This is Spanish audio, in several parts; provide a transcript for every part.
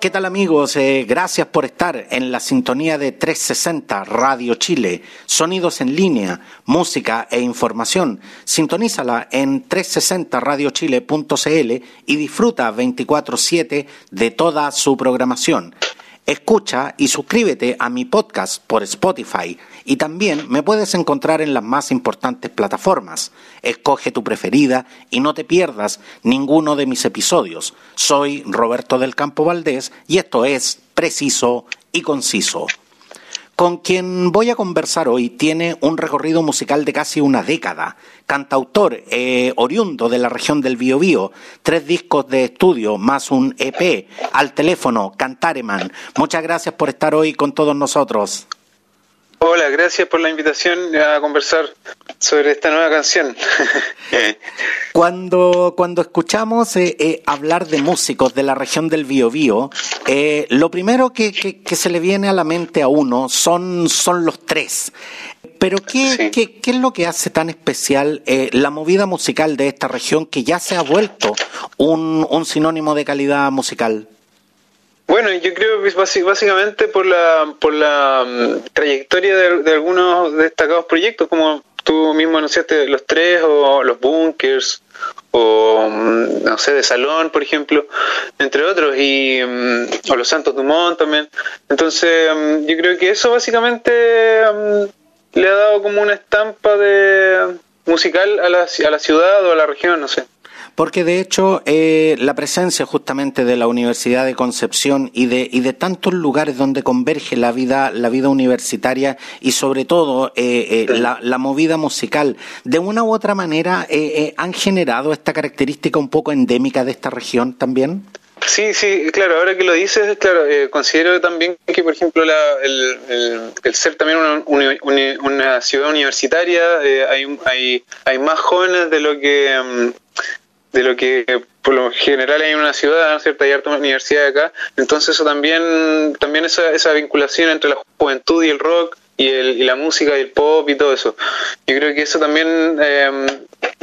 ¿Qué tal amigos? Eh, gracias por estar en la sintonía de 360 Radio Chile. Sonidos en línea, música e información. Sintonízala en 360radiochile.cl y disfruta 24/7 de toda su programación. Escucha y suscríbete a mi podcast por Spotify y también me puedes encontrar en las más importantes plataformas. Escoge tu preferida y no te pierdas ninguno de mis episodios. Soy Roberto del Campo Valdés y esto es Preciso y Conciso. Con quien voy a conversar hoy tiene un recorrido musical de casi una década. Cantautor eh, oriundo de la región del Biobío, tres discos de estudio más un EP al teléfono, Cantareman. Muchas gracias por estar hoy con todos nosotros. Hola, gracias por la invitación a conversar sobre esta nueva canción. cuando, cuando escuchamos eh, eh, hablar de músicos de la región del Biobío, eh, lo primero que, que, se le viene a la mente a uno son, son los tres. Pero ¿qué, Sí. qué, qué es lo que hace tan especial eh, la movida musical de esta región que ya se ha vuelto un, un sinónimo de calidad musical? Bueno, yo creo que básicamente por la, por la mm, trayectoria de, algunos destacados proyectos, como tú mismo anunciaste, los tres o los bunkers o mm, no sé, de Salón, por ejemplo, entre otros, y mm, o los Santos Dumont también. Entonces, yo creo que eso básicamente le ha dado como una estampa de musical a la, a la ciudad o a la región, no sé. Porque de hecho eh, la presencia justamente de la Universidad de Concepción y de, y de tantos lugares donde converge la vida, la vida universitaria y sobre todo eh, eh, la, la movida musical, de una u otra manera eh, han generado esta característica un poco endémica de esta región también. Sí, sí, claro, ahora que lo dices, claro, eh, considero también que, por ejemplo, la- el, el- el ser también una, una ciudad universitaria, eh, hay, hay, hay más jóvenes de lo que mm, de lo que por lo general hay en una ciudad, ¿no cierto? Hay harta universidad acá, entonces eso también, también esa, esa vinculación entre la juventud y el rock y, el, y la música y el pop y todo eso, yo creo que eso también, eh,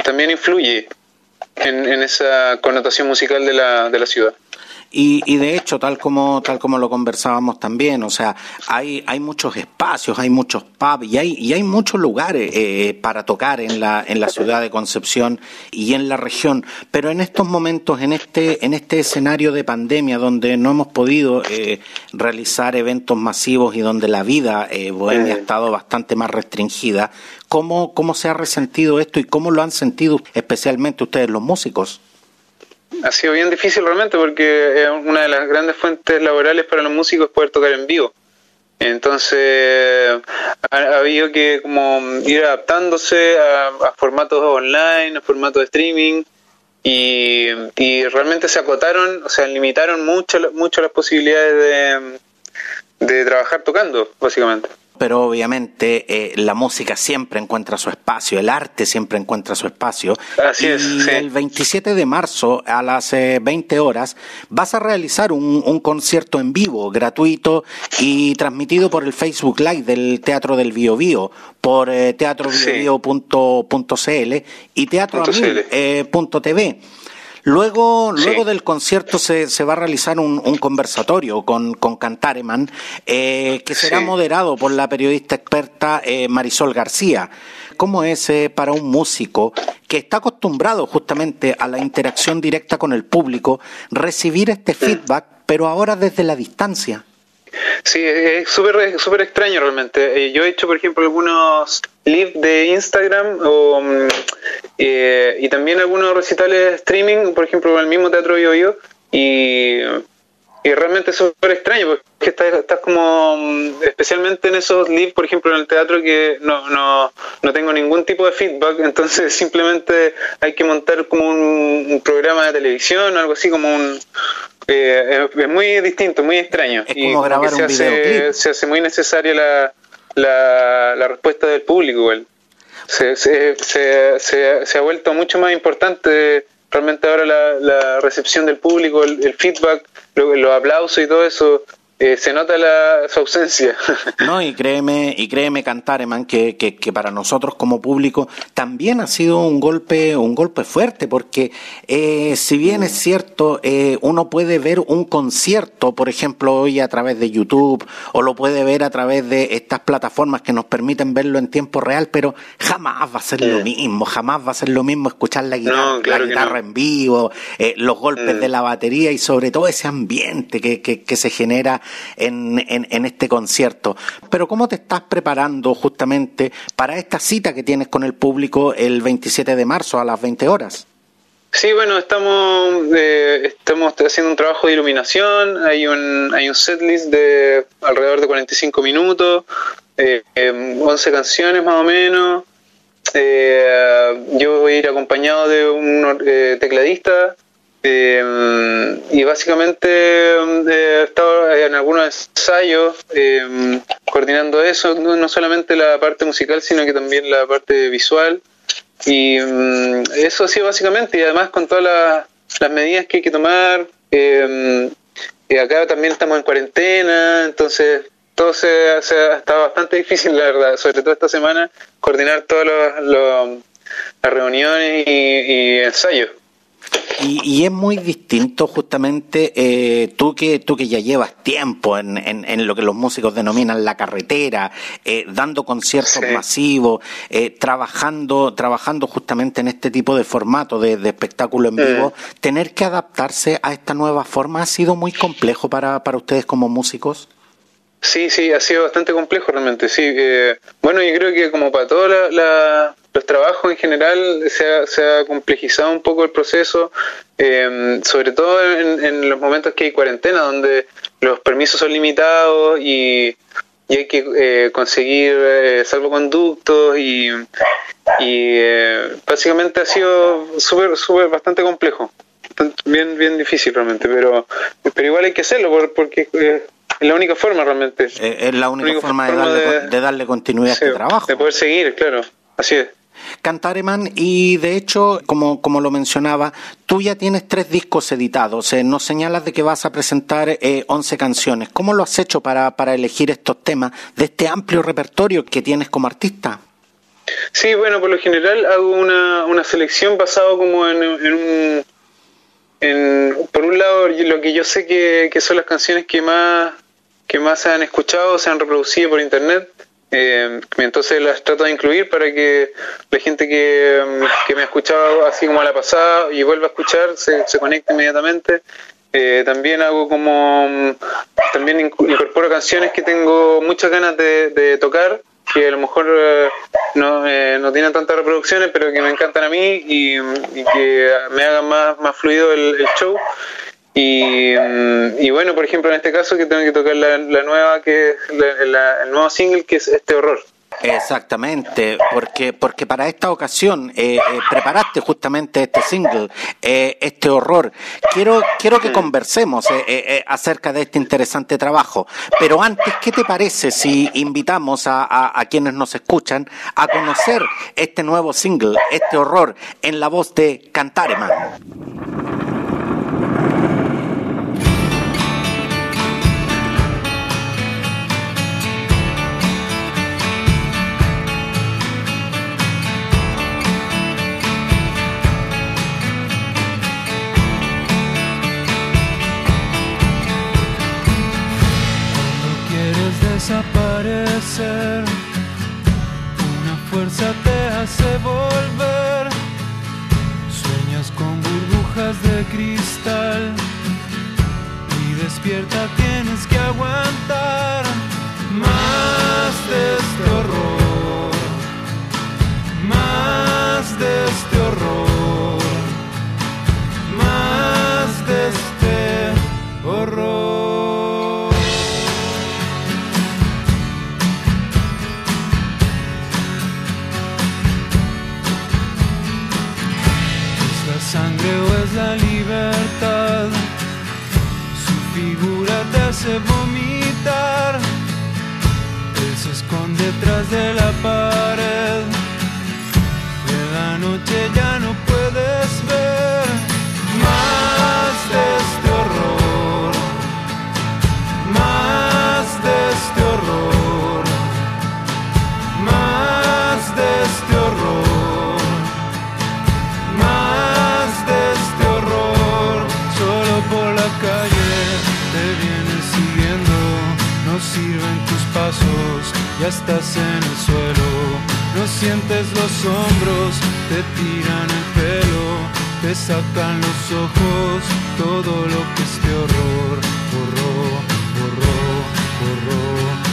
también influye en, en esa connotación musical de la, de la ciudad. Y, y de hecho, tal como, tal como lo conversábamos también, o sea, hay, hay muchos espacios, hay muchos pubs y hay, y hay muchos lugares eh, para tocar en la, en la ciudad de Concepción y en la región. Pero en estos momentos, en este, en este escenario de pandemia donde no hemos podido eh, realizar eventos masivos y donde la vida eh, bohemia ha estado bastante más restringida, ¿cómo, ¿cómo se ha resentido esto y cómo lo han sentido especialmente ustedes los músicos? Ha sido bien difícil realmente porque una de las grandes fuentes laborales para los músicos es poder tocar en vivo. Entonces ha, ha habido que como ir adaptándose a, a formatos online, a formatos de streaming y, y realmente se acotaron, o sea, limitaron mucho, mucho las posibilidades de, de trabajar tocando, básicamente. Pero obviamente eh, la música siempre encuentra su espacio, el arte siempre encuentra su espacio. Así y es, sí. el 27 de marzo a las eh, 20 horas vas a realizar un, un concierto en vivo, gratuito y transmitido por el Facebook Live del Teatro del Bio Bio, por eh, teatrobiobio.cl y teatroamil.tv. Luego, Sí. luego del concierto se, se va a realizar un, un conversatorio con, con Cantareman, eh, que será Sí. moderado por la periodista experta eh, Marisol García. ¿Cómo es eh, para un músico que está acostumbrado justamente a la interacción directa con el público recibir este feedback, pero ahora desde la distancia? Sí, es súper extraño realmente. Yo he hecho, por ejemplo, algunos live de Instagram o, mm, eh, y también algunos recitales streaming, por ejemplo, en el mismo Teatro Bio Bio, y, y y realmente es súper extraño porque estás, estás como mm, especialmente en esos live por ejemplo en el teatro que no, no, no tengo ningún tipo de feedback entonces simplemente hay que montar como un, programa de televisión o algo así como un eh, es, muy distinto muy extraño. Es como grabar se un hace, se hace muy necesaria la, la, la respuesta del público igual. Se, se, se, se, ha vuelto mucho más importante realmente ahora la, la recepción del público, el, feedback, los aplausos y todo eso eh, se nota la, su ausencia. No, y créeme, y créeme, Cantareman, que, que, que, para nosotros como público también ha sido un golpe, un golpe fuerte, porque eh, si bien es cierto, eh, uno puede ver un concierto, por ejemplo, hoy a través de YouTube, o lo puede ver a través de estas plataformas que nos permiten verlo en tiempo real, pero jamás va a ser lo mismo, jamás va a ser lo mismo escuchar la guitarra, la guitarra en vivo, los golpes mm. de la batería y sobre todo ese ambiente que, que, que se genera en, este concierto. Pero ¿cómo te estás preparando justamente para esta cita que tienes con el público el 27 de marzo a las 20 horas? Sí, bueno, estamos eh, estamos haciendo un trabajo de iluminación, hay un hay un setlist de alrededor de 45 minutos, eh, 11 canciones más o menos. Eh, yo voy a ir acompañado de un eh, tecladista eh, y básicamente eh, he estado en algunos ensayos eh, coordinando eso, no, solamente la parte musical, sino que también la parte visual. Y eso ha sido básicamente, y además con todas las, medidas que hay que tomar. acá también estamos en cuarentena, entonces todo se, ha estado bastante difícil, la verdad, sobre todo esta semana, coordinar todas las reuniones y ensayos. Y, es muy distinto justamente eh, tú que tú que ya llevas tiempo en, en, lo que los músicos denominan la carretera, eh, dando conciertos masivos, eh, trabajando trabajando justamente en este tipo de formato de, espectáculo en vivo, tener que adaptarse a esta nueva forma ha sido muy complejo para, para ustedes como músicos. Sí, sí, ha sido bastante complejo realmente, sí. bueno, yo creo que como para toda la los trabajos en general se ha, complejizado un poco el proceso, em, sobre todo en, los momentos que hay cuarentena, donde los permisos son limitados y, hay que eh, conseguir eh, salvoconductos y, y eh, básicamente ha sido súper, súper, bastante complejo, bien, bien difícil realmente, pero, pero igual hay que hacerlo porque es la única forma realmente. Es la única, forma, de, darle, continuidad a este trabajo. De poder seguir, claro, así es. Cantareman y de hecho, como, como lo mencionaba, tú ya tienes tres discos editados, eh, nos señalas de que vas a presentar eh, 11 canciones. ¿Cómo lo has hecho para, para elegir estos temas de este amplio repertorio que tienes como artista? Sí, bueno, por lo general hago una, una selección basado como en, un... En, por un lado, lo que yo sé que, que son las canciones que más, que más se han escuchado, se han reproducido por internet eh, entonces las trato de incluir para que la gente que, me ha escuchado así como a la pasada y vuelva a escuchar se, se conecte inmediatamente. Eh, también hago como, también incorporo canciones que tengo muchas ganas de, tocar, que a lo mejor eh, no, no tienen tantas reproducciones, pero que me encantan a mí y, que me hagan más, más fluido el show. Mm, y, bueno, por ejemplo, en este caso que tengo que tocar la, nueva, que es el nuevo single, que es Este Horror. Exactamente, porque porque para esta ocasión eh, eh, preparaste justamente este single, eh, este horror. Quiero quiero que conversemos acerca de este interesante trabajo, pero antes, ¿qué te parece si invitamos a, a quienes nos escuchan a conocer este nuevo single, este horror, en la voz de Cantareman? Una fuerza te hace volver. Sueñas con burbujas de cristal. Y despierta tienes que aguantar más de estás en el suelo, no sientes los hombros, te tiran el pelo, te sacan los ojos, todo lo que este horror borró, borró, borró.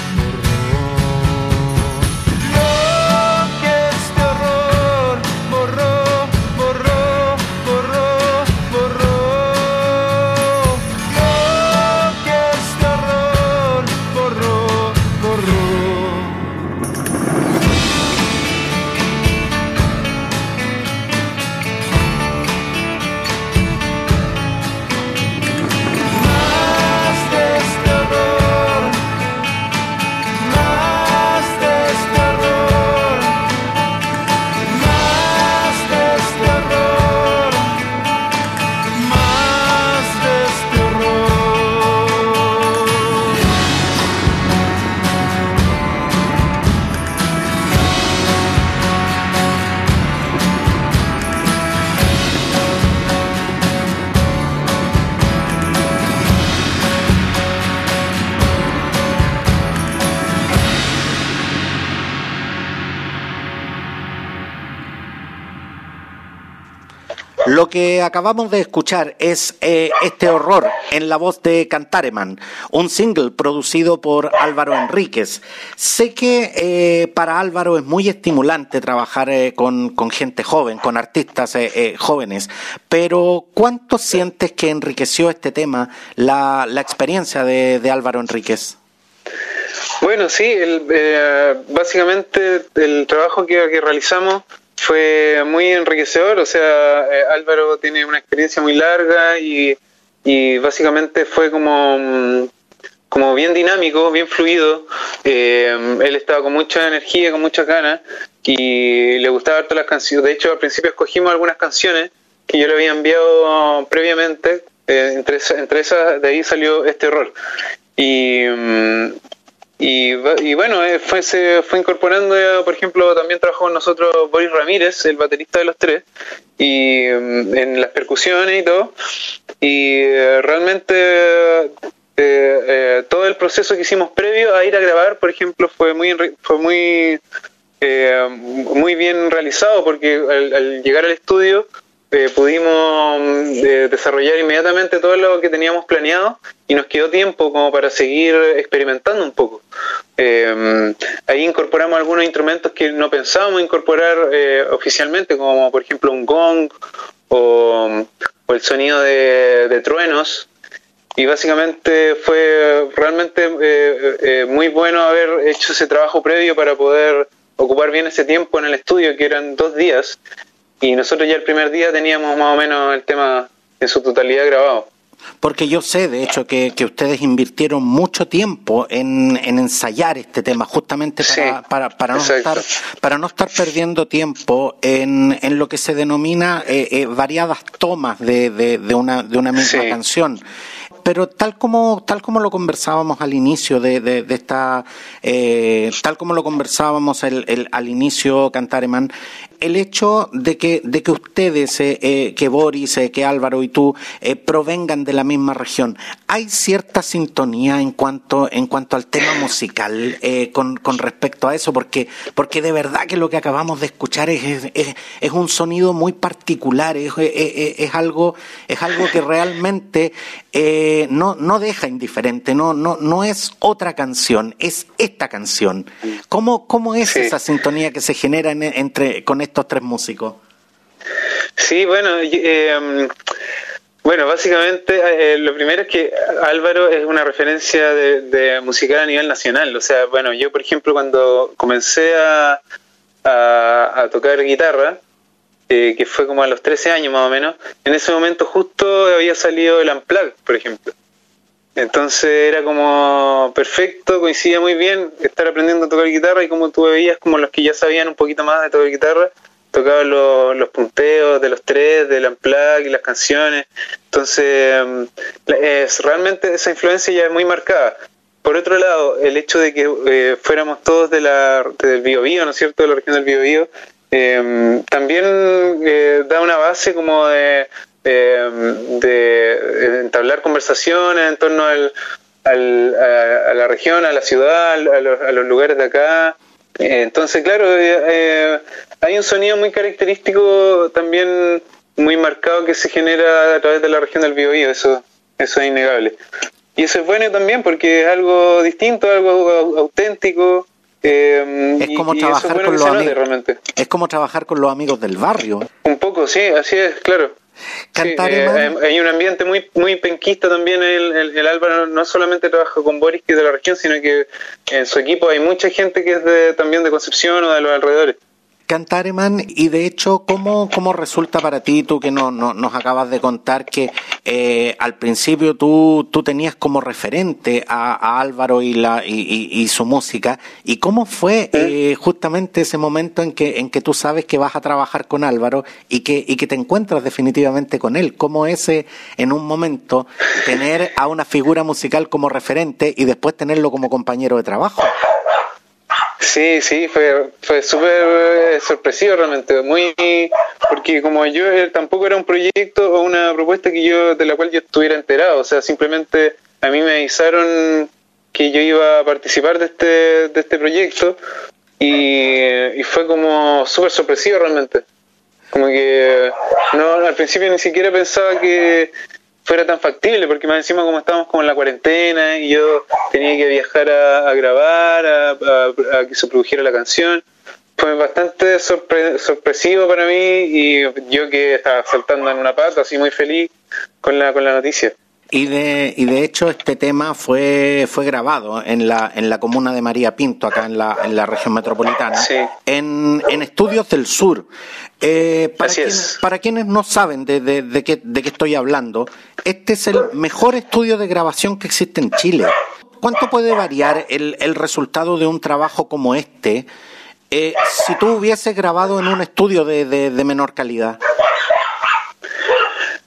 Que acabamos de escuchar es eh, este horror en la voz de Cantareman, un single producido por Álvaro Enríquez. Sé que eh, para Álvaro es muy estimulante trabajar eh, con, con gente joven, con artistas eh, eh, jóvenes, pero ¿cuánto sientes que enriqueció este tema la, la experiencia de, de Álvaro Enríquez? Bueno, sí, el, eh, básicamente el trabajo que, que realizamos fue muy enriquecedor, o sea, eh, Álvaro tiene una experiencia muy larga y, básicamente fue como, mm, como bien dinámico, bien fluido, Eh, él estaba con mucha energía, con muchas ganas y le gustaba harto las canciones, de hecho al principio escogimos algunas canciones que yo le había enviado previamente, eh, entre, entre esas de ahí salió este rol. Y, mm, y, y bueno, eh, fue, se fue incorporando, eh, por ejemplo, también trabajó con nosotros Boris Ramírez, el baterista de los tres, y mm, en las percusiones y todo. Y eh, realmente eh, todo el proceso que hicimos previo a ir a grabar, por ejemplo, fue muy, fue muy, muy bien realizado porque al, al llegar al estudio eh, pudimos mm, de- desarrollar inmediatamente todo lo que teníamos planeado y nos quedó tiempo como para seguir experimentando un poco. Eh, ahí incorporamos algunos instrumentos que no pensábamos incorporar eh, oficialmente, como por ejemplo un gong o, el sonido de, de truenos. Y básicamente fue realmente eh, eh, muy bueno haber hecho ese trabajo previo para poder ocupar bien ese tiempo en el estudio, que eran dos días. Y nosotros ya el primer día teníamos más o menos el tema en su totalidad grabado. Porque yo sé, de hecho, que, que ustedes invirtieron mucho tiempo en, en ensayar este tema, justamente para, Sí, para, para, no, estar, para no estar perdiendo tiempo en, en lo que se denomina eh, eh, variadas tomas de, de, de una, de una misma Sí. canción. Pero tal como, tal como lo conversábamos al inicio de, de, de esta, eh, tal como lo conversábamos el, el- al inicio, Cantareman, el hecho de que, de que ustedes, eh, eh, que Boris, eh, que Álvaro y tú, provengan de la misma región, ¿hay cierta sintonía en cuanto, en cuanto al tema musical con, con respecto a eso? Porque, porque de verdad que lo que acabamos de escuchar es, es, un sonido muy particular, es, es- algo, es algo que realmente no, no deja indiferente, no, no, no es otra canción, es esta canción. ¿Cómo, cómo es Sí. esa sintonía que se genera en- entre, con estos tres músicos? Sí, bueno, eh, bueno, básicamente eh, lo primero es que Álvaro es una referencia de, de musical a nivel nacional. O sea, bueno, yo por ejemplo cuando comencé a, a, a tocar guitarra, eh, que fue como a los 13 años más o menos, en ese momento justo había salido el Unplugged, por ejemplo. Entonces era como perfecto, coincidía muy bien estar aprendiendo a tocar guitarra y como tú veías, como los que ya sabían un poquito más de tocar guitarra, tocaban los, los punteos de los tres, del unplug y las canciones. Entonces, mm, es, realmente esa influencia ya es muy marcada. Por otro lado, el hecho de que eh, fuéramos todos de la, del Biobío, ¿no es cierto?, de la región del Biobío, eh, también eh, da una base como de, de, entablar conversaciones en torno al, al, a, la región, a la ciudad, a los, a los lugares de acá. entonces, claro, hay un sonido muy característico también muy marcado que se genera a través de la región del Biobío, eso, eso es innegable. Y eso es bueno también porque es algo distinto, algo auténtico. Eh, es como trabajar con los amigos. Es como trabajar con los amigos del barrio. Un poco, sí, así es, claro. Eh, hay un ambiente muy muy penquista también. El, el, Álvaro no solamente trabaja con Boris, que es de la región, sino que en su equipo hay mucha gente que es de, también de Concepción o de los alrededores. Cantareman, y de hecho, ¿cómo, cómo resulta para ti, tú que no, nos acabas de contar que eh, al principio tú, tú tenías como referente a, Álvaro y, la, y, su música, y cómo fue eh, justamente ese momento en que, en que tú sabes que vas a trabajar con Álvaro y que, y que te encuentras definitivamente con él? ¿Cómo ese, en un momento, tener a una figura musical como referente y después tenerlo como compañero de trabajo? Sí, sí, fue, fue súper eh, sorpresivo realmente, muy porque como yo eh, tampoco era un proyecto o una propuesta que yo de la cual yo estuviera enterado, o sea, simplemente a mí me avisaron que yo iba a participar de este, de este proyecto y, fue como súper sorpresivo realmente. Como que no, al principio ni siquiera pensaba que fuera tan factible, porque más encima como estábamos como en la cuarentena y yo tenía que viajar a, grabar, a, que se produjera la canción, fue bastante sorpresivo para mí y yo que estaba saltando en una pata, así muy feliz con la, con la noticia. Y de, y de hecho este tema fue, fue grabado en la, en la comuna de María Pinto, acá en la, en la región metropolitana, en, en Estudios del Sur. Eh, para, quienes, para quienes no saben de, de, de, qué, de qué estoy hablando, este es el mejor estudio de grabación que existe en Chile. ¿Cuánto puede variar el, el resultado de un trabajo como este eh, si tú hubieses grabado en un estudio de, de, menor calidad?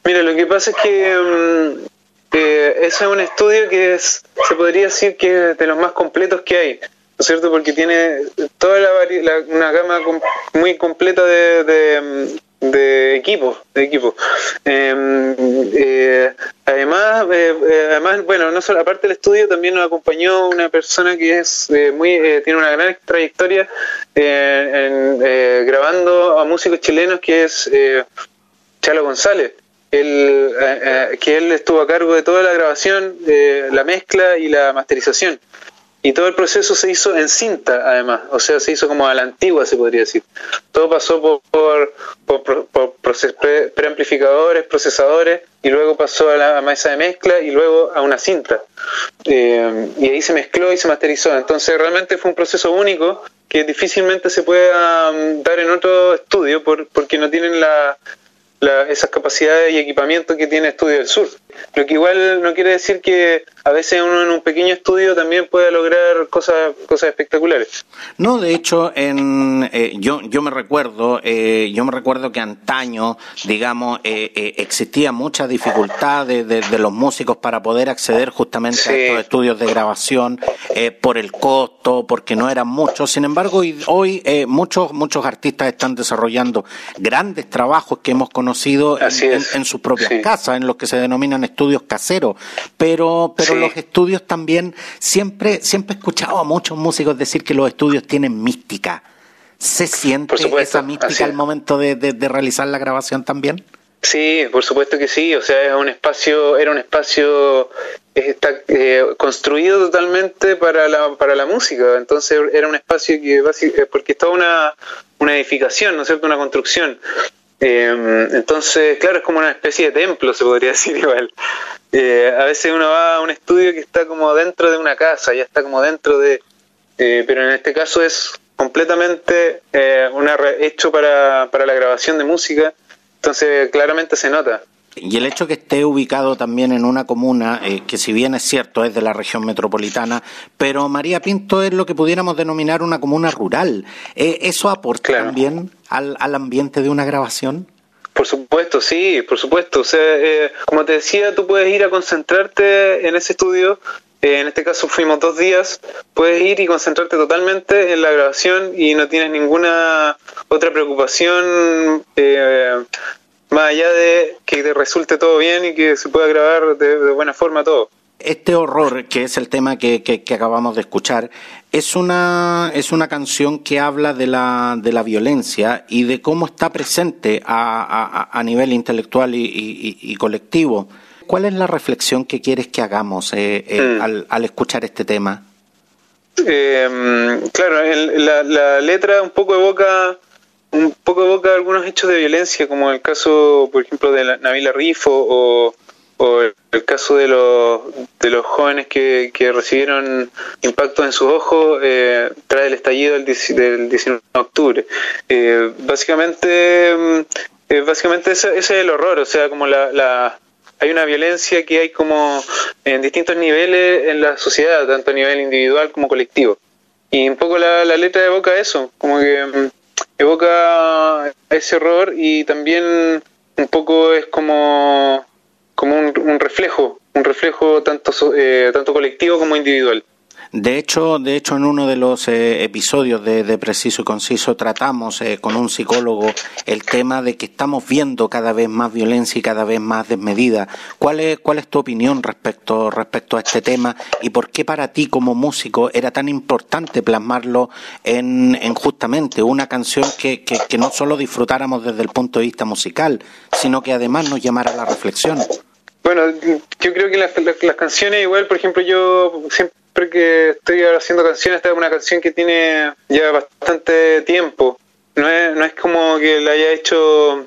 Mira, lo que pasa es que mm, ese es un estudio que es, se podría decir que es de los más completos que hay, ¿no es cierto? Porque tiene toda la, una gama muy completa de, de, equipos, de equipos. Em, eh, además, eh, eh, además, bueno, no solo aparte del estudio, también nos acompañó una persona que es muy tiene una gran trayectoria grabando a músicos chilenos, que es Chalo González él, eh, eh, que él estuvo a cargo de toda la grabación, de la mezcla y la masterización. Y todo el proceso se hizo en cinta, además, o sea, se hizo como a la antigua, se podría decir. Todo pasó por, por, por, preamplificadores, procesadores, y luego pasó a la mesa de mezcla y luego a una cinta. Eh, y ahí se mezcló y se masterizó. Entonces, realmente fue un proceso único que difícilmente se pueda mm, dar en otro estudio porque no tienen la, esas capacidades y equipamiento que tiene Estudio del Sur. Lo que igual no quiere decir que a veces uno en un pequeño estudio también pueda lograr cosas cosas espectaculares. No, de hecho, en, eh, yo yo me recuerdo eh, yo me recuerdo que antaño, digamos, eh, existía mucha dificultad de, de, los músicos para poder acceder justamente a estos estudios de grabación por el costo, porque no eran muchos. Sin embargo, hoy, muchos muchos artistas están desarrollando grandes trabajos que hemos conocido en, en, sus propias casas, en los que se denominan estudios caseros, pero, pero los estudios también, siempre, siempre he escuchado a muchos músicos decir que los estudios tienen mística. ¿Se siente esa mística al momento de, de, realizar la grabación también? Sí, por supuesto que sí. O sea, es un espacio, era un espacio está eh, construido totalmente para la, para la música. Entonces era un espacio que eh, porque estaba una, una edificación, ¿no es cierto? Una construcción. Eh, entonces, claro, es como una especie de templo, se podría decir igual. Eh, a veces uno va a un estudio que está como dentro de una casa, ya está como dentro de... Eh, pero en este caso es completamente una hecho para, para la grabación de música, entonces claramente se nota. Y el hecho que esté ubicado también en una comuna, eh, que si bien es cierto es de la región metropolitana, pero María Pinto es lo que pudiéramos denominar una comuna rural. Eh, ¿Eso aporta también al, al ambiente de una grabación? Por supuesto, sí, por supuesto. O sea, eh, como te decía, tú puedes ir a concentrarte en ese estudio. Eh, en este caso fuimos dos días. Puedes ir y concentrarte totalmente en la grabación y no tienes ninguna otra preocupación eh, más allá de que te resulte todo bien y que se pueda grabar de buena forma todo. Este horror, que es el tema que, que, acabamos de escuchar, es una, es una canción que habla de la, de la violencia y de cómo está presente a, a, a nivel intelectual y, y, y, colectivo. ¿Cuál es la reflexión que quieres que hagamos eh, eh, mm. al, al, escuchar este tema? Eh, claro, el, la, la, letra un poco evoca un poco evoca algunos hechos de violencia, como el caso, por ejemplo, de la, Nabila Rifo o el caso de los, de los jóvenes que, que recibieron impactos en sus ojos eh, tras el estallido del, del 19 de octubre. Eh, básicamente, mm, eh, básicamente ese, ese, es el horror, o sea, como la, la, hay una violencia que hay como en distintos niveles en la sociedad, tanto a nivel individual como colectivo. Y un poco la, la letra evoca eso, como que mm, evoca ese horror y también un poco es como como un, un reflejo, un reflejo tanto, eh, tanto colectivo como individual. De hecho, de hecho, en uno de los eh, episodios de, de, Preciso y Conciso tratamos eh, con un psicólogo el tema de que estamos viendo cada vez más violencia y cada vez más desmedida. ¿Cuál es, cuál es tu opinión respecto, respecto a este tema y por qué para ti como músico era tan importante plasmarlo en, en justamente una canción que, que, que no solo disfrutáramos desde el punto de vista musical, sino que además nos llamara a la reflexión? Bueno, yo creo que las, canciones, igual, por ejemplo, yo siempre que estoy haciendo canciones, esta es una canción que tiene ya bastante tiempo. No es, no es como que la haya hecho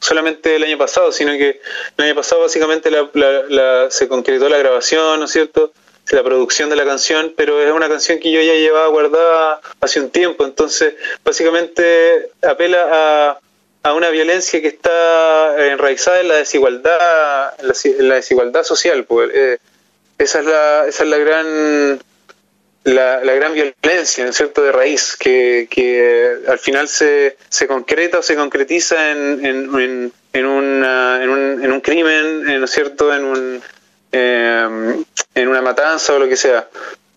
solamente el año pasado, sino que el año pasado básicamente la, la, se concretó la grabación, ¿no es cierto? La producción de la canción, pero es una canción que yo ya llevaba guardada hace un tiempo, entonces básicamente apela a a una violencia que está enraizada en la desigualdad, en la, desigualdad social. Pues, eh, esa es la, esa es la gran la, la gran violencia, ¿no es cierto?, de raíz, que, que al final se, se concreta o se concretiza en, en, en, en, en, un, en un crimen, ¿no es cierto?, en, un, eh, en una matanza o lo que sea.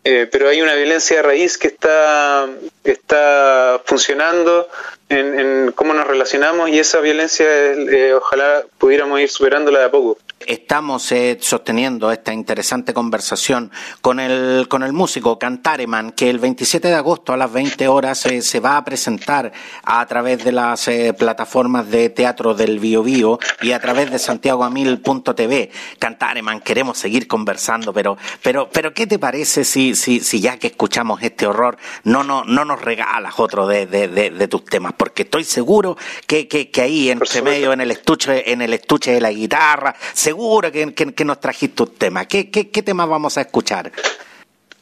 Eh, pero hay una violencia de raíz que está, está funcionando en, en, cómo nos relacionamos y esa violencia eh, ojalá pudiéramos ir superándola de a poco. Estamos eh, sosteniendo esta interesante conversación con el, con el músico Cantareman, que el 27 de agosto a las 20 horas eh, se va a presentar a través de las eh, plataformas de teatro del Bio, Bio y a través de santiagoamil.tv. Cantareman, queremos seguir conversando, pero, pero, pero ¿qué te parece si, si, si ya que escuchamos este horror no, no, no nos regalas otro de, de, de, de tus temas? Porque estoy seguro que, que, que ahí entre medio, en el estuche, en el estuche de la guitarra, seguro que, que, que nos trajiste un tema. ¿Qué, qué, qué temas vamos a escuchar?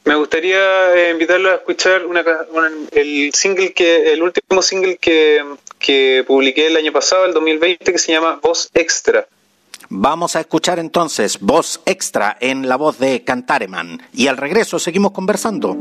Me gustaría eh, invitarlo a escuchar una, una, el single que el último single que, que publiqué el año pasado, el 2020, que se llama Voz Extra. Vamos a escuchar entonces Voz Extra en la voz de Cantareman y al regreso seguimos conversando.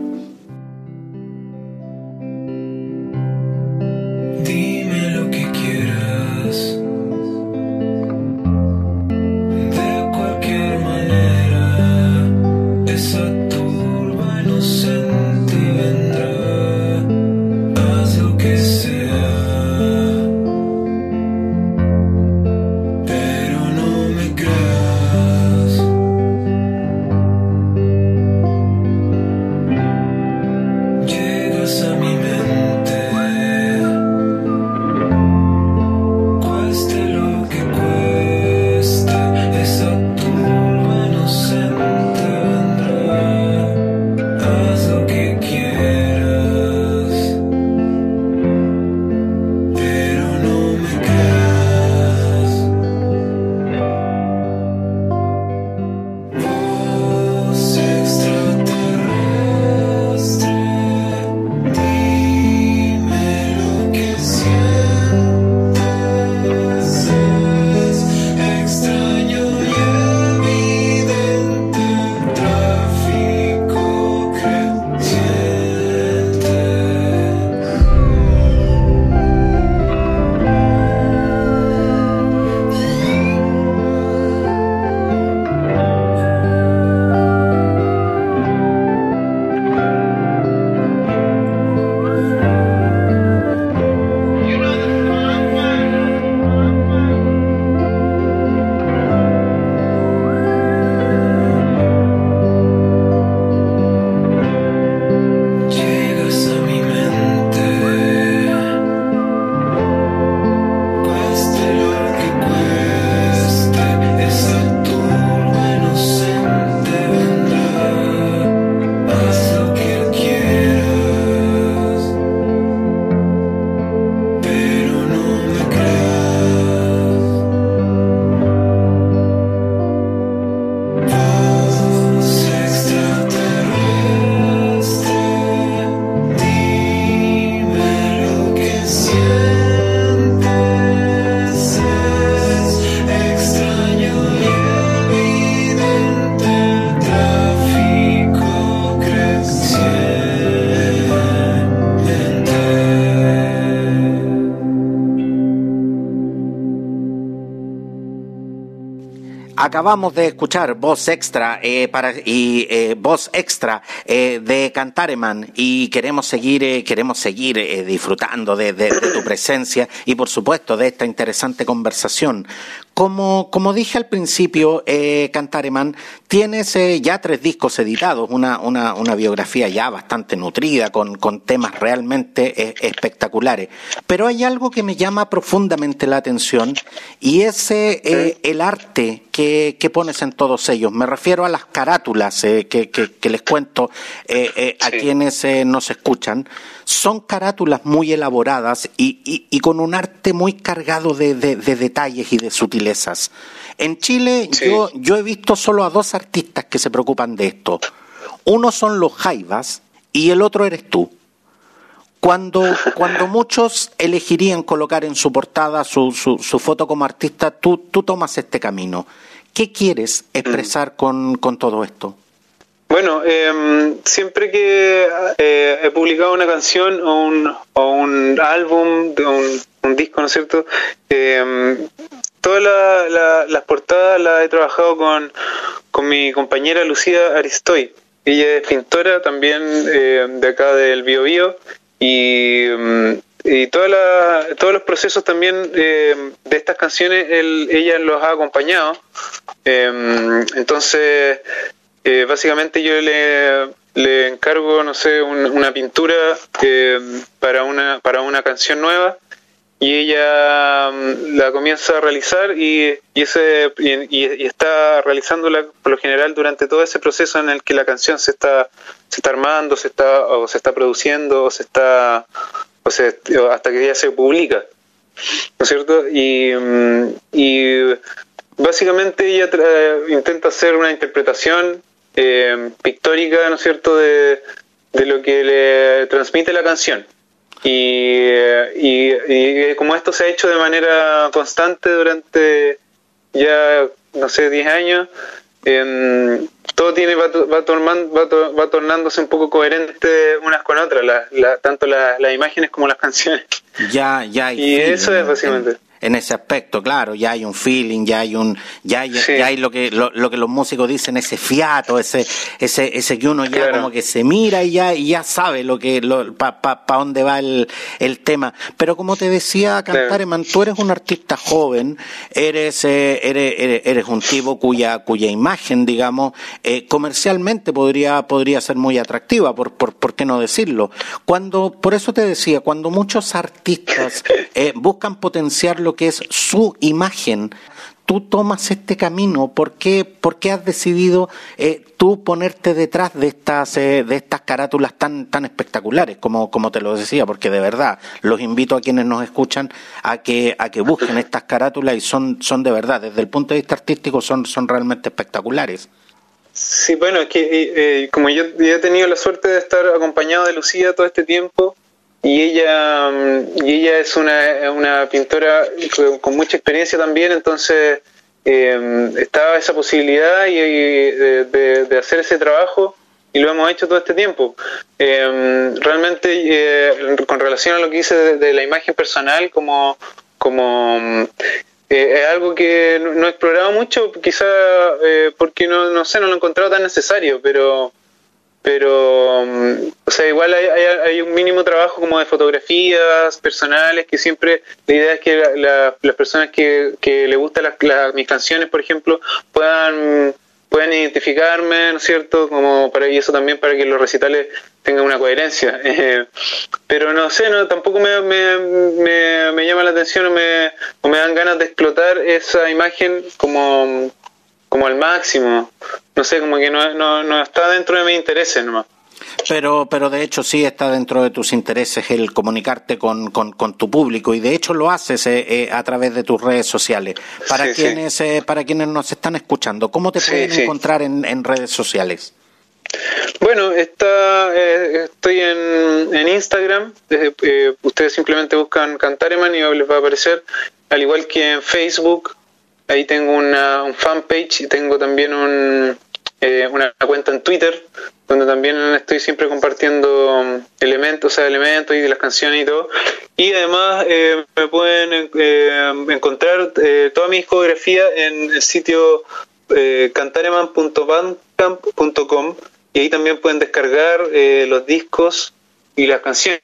Acabamos de escuchar voz extra eh, para, y eh, voz extra eh, de Cantareman y queremos seguir eh, queremos seguir eh, disfrutando de, tu presencia y por supuesto de esta interesante conversación. Como, como dije al principio, eh, Cantareman, tienes eh, ya tres discos editados, una, una, una biografía ya bastante nutrida, con, con temas realmente eh, espectaculares. Pero hay algo que me llama profundamente la atención y es eh, el arte que, que pones en todos ellos. Me refiero a las carátulas eh, que, que- que les cuento eh, eh, a Sí. quienes eh, nos escuchan. Son carátulas muy elaboradas y, y- y con un arte muy cargado de, de- de detalles y de sutilezas. En Chile Sí. yo, yo he visto solo a dos artistas que se preocupan de esto. Uno son los Jaivas y el otro eres tú. Cuando, cuando muchos elegirían colocar en su portada su, su, su foto como artista, tú, tú tomas este camino. ¿Qué quieres expresar con, con todo esto? Bueno, eh, siempre que eh, he publicado una canción o un, o un álbum, de un, un disco, ¿no es cierto? Eh, todas la- la- las portadas las he trabajado con, con mi compañera Lucía Aristoy. Ella es pintora también eh, de acá del Bio Bio y, y toda la- todos los procesos también de estas canciones él- ella los ha acompañado. Entonces, eh, básicamente yo le, encargo, no sé, un- una pintura eh, para, una, para una canción nueva y ella mm, la comienza a realizar y, y ese y, está realizándola por lo general durante todo ese proceso en el que la canción se está se está armando se está o se está produciendo o se está hasta que ya se publica ¿no es cierto? Y, mm, y básicamente ella intenta hacer una interpretación eh, pictórica, ¿no es cierto?, de, de lo que le transmite la canción. Y, eh, y, y como esto se ha hecho de manera constante durante ya, no sé, 10 años, em, todo tiene va, va, torman- va, to- va tornándose un poco coherente unas con otras, la- la- tanto la- las imágenes como las canciones. Ya, ya hay Y eso es básicamente. En, ese aspecto, claro, ya hay un feeling, ya hay un, ya hay, Sí. ya hay lo que lo, lo que los músicos dicen, ese fiato, ese, ese, ese que uno ya Claro. como que se mira y ya, y ya sabe lo que, lo, pa, pa, pa dónde va el, el tema. Pero como te decía, Cantareman, tú eres un artista joven, eres, eh, eres, eres, eres un tipo cuya, cuya imagen, digamos, eh, comercialmente podría, podría ser muy atractiva, por, por, por qué no decirlo. Cuando, por eso te decía, cuando muchos artistas eh, buscan potenciar lo que es su imagen, tú tomas este camino, ¿por qué, por qué has decidido eh, tú ponerte detrás de estas, eh, de estas carátulas tan, tan espectaculares, como, como te lo decía? Porque de verdad, los invito a quienes nos escuchan a que, a que busquen estas carátulas y son, son de verdad, desde el punto de vista artístico, son, son realmente espectaculares. Sí, bueno, es que eh, eh, como yo, yo he tenido la suerte de estar acompañado de Lucía todo este tiempo y ella mm, y ella es una, una pintora con, mucha experiencia también, entonces eh, estaba esa posibilidad y, y de, de- hacer ese trabajo y lo hemos hecho todo este tiempo. Eh, realmente eh, con relación a lo que hice de, la imagen personal como como mm, eh, es algo que no, no he explorado mucho, quizá eh, porque no, no sé, no lo he encontrado tan necesario, pero pero mm, o sea igual hay, hay, hay un mínimo trabajo como de fotografías personales que siempre la idea es que la- la- las personas que, que le gustan las, mis canciones por ejemplo puedan puedan identificarme no es cierto como para y eso también para que los recitales tengan una coherencia. Pero no sé no tampoco me, me, me, me llama la atención o me, o me dan ganas de explotar esa imagen como como al máximo. No sé, como que no, no, no está dentro de mis intereses nomás. Pero, pero de hecho sí está dentro de tus intereses el comunicarte con, con, con tu público y de hecho lo haces eh, eh, a través de tus redes sociales. Para Sí, sí. quienes eh, para quienes nos están escuchando, ¿cómo te Sí, pueden encontrar en, en redes sociales? Bueno, está, eh, estoy en, en Instagram. eh, ustedes simplemente buscan Cantareman y les va a aparecer. Al igual que en Facebook. Ahí tengo una, un fanpage y tengo también un, eh, una cuenta en Twitter donde también estoy siempre compartiendo um, elementos, o sea, elementos y las canciones y todo. Y además eh, me pueden eh, encontrar eh, toda mi discografía en el sitio eh, cantareman.bandcamp.com y ahí también pueden descargar eh, los discos y las canciones.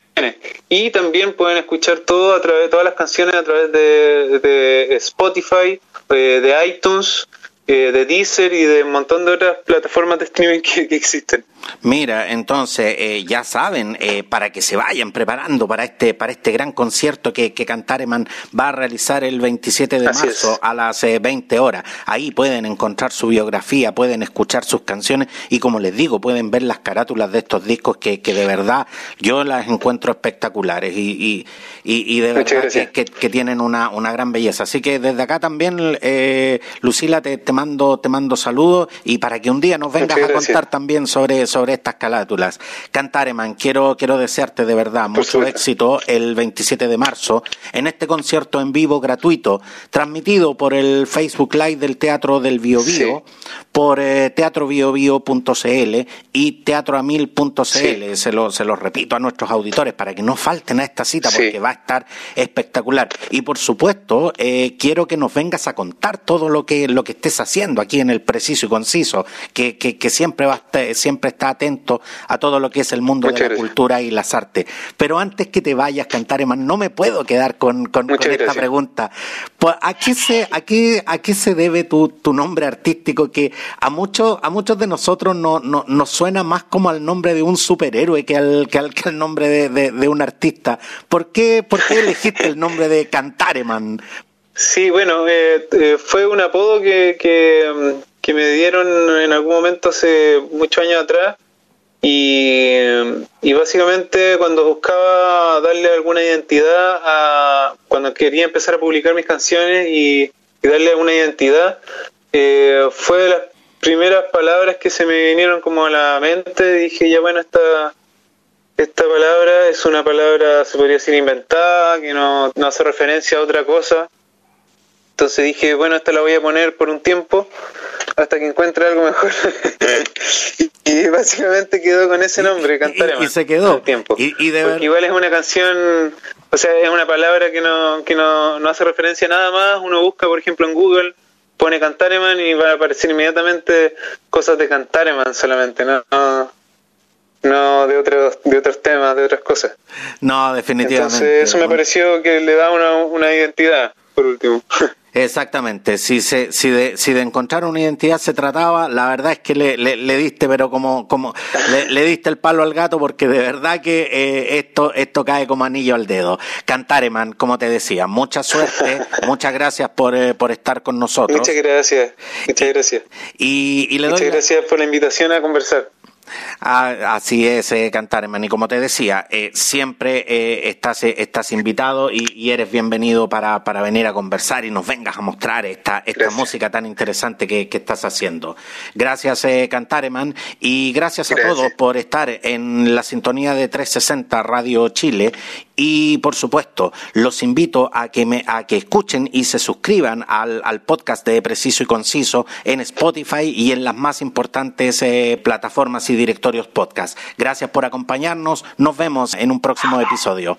Y también pueden escuchar todo a través todas las canciones a través de Spotify, eh, de iTunes, eh, de Deezer y de un montón de otras plataformas de streaming que, que existen. Mira, entonces eh, ya saben, eh, para que se vayan preparando para este para este gran concierto que, que Cantareman va a realizar el 27 de Así marzo es. a las eh, 20 horas. Ahí pueden encontrar su biografía, pueden escuchar sus canciones y como les digo, pueden ver las carátulas de estos discos que, que de verdad yo las encuentro espectaculares y, y, y, y de verdad que, que- tienen una, una gran belleza. Así que desde acá también, Lucila, te, te mando te mando saludos y para que un día nos vengas a contar también sobre, sobre estas carátulas. Cantareman, quiero, quiero desearte de verdad mucho éxito el 27 de marzo en este concierto en vivo gratuito, transmitido por el Facebook Live del Teatro del Bio Bio, por eh, teatrobiobio.cl y teatroamil.cl. Sí. Se, lo, se lo repito a nuestros auditores para que no falten a esta cita Sí. porque va a estar espectacular. Y por supuesto, eh, quiero que nos vengas a contar todo lo que, lo que estés haciendo aquí en el preciso y conciso, que, que, que siempre, va siempre está atento a todo lo que es el mundo Muchas de la gracias. cultura y las artes. Pero antes que te vayas, Cantareman, no me puedo quedar con, con, con esta gracias. pregunta. Pues, ¿a, qué se, a, qué, ¿A qué se debe tu, tu nombre artístico que a muchos, a muchos de nosotros no, no, nos suena más como al nombre de un superhéroe que al, que al, que al nombre de, de, de un artista? ¿Por qué, ¿Por qué elegiste el nombre de Cantareman? Sí, bueno, eh, eh, fue un apodo que, que, mm, que me dieron en algún momento hace muchos años atrás y, y básicamente cuando buscaba darle alguna identidad a cuando quería empezar a publicar mis canciones y, darle alguna identidad eh, fue de las primeras palabras que se me vinieron como a la mente. Dije ya bueno esta esta palabra es una palabra se podría decir inventada que no hace referencia a otra cosa entonces dije, bueno, esta la voy a poner por un tiempo hasta que encuentre algo mejor. y, y básicamente quedó con ese nombre, Cantareman. y se quedó. tiempo. Y- y de Porque ver- igual es una canción, o sea, es una palabra que no que no, no hace referencia a nada más. Uno busca, por ejemplo, en Google, pone Cantareman y va a aparecer inmediatamente cosas de Cantareman solamente, no, no, no de otros de otros temas, de otras cosas. No, definitivamente. Entonces eso me pareció que le da una, una identidad, por último. Exactamente, si, se, si, de, si de encontrar una identidad se trataba, la verdad es que le, le, le diste, pero como, como le, le diste el palo al gato, porque de verdad que eh, esto, esto cae como anillo al dedo. Cantareman, como te decía, mucha suerte, muchas gracias por, eh, por estar con nosotros. Muchas gracias, muchas gracias. Y, y le doy Muchas gracias por la invitación a conversar. Ah, así es, eh, Cantareman. Y como te decía, eh, siempre eh, estás, eh, estás invitado y, y eres bienvenido para, para venir a conversar y nos vengas a mostrar esta, esta Gracias. música tan interesante que, que estás haciendo. Gracias, eh, Cantareman, y gracias a todos por estar en la sintonía de 360 Radio Chile. Y por supuesto, los invito a que, me, a que escuchen y se suscriban al, al podcast de Preciso y Conciso en Spotify y en las más importantes eh, plataformas y directorios podcast. Gracias por acompañarnos. Nos vemos en un próximo episodio.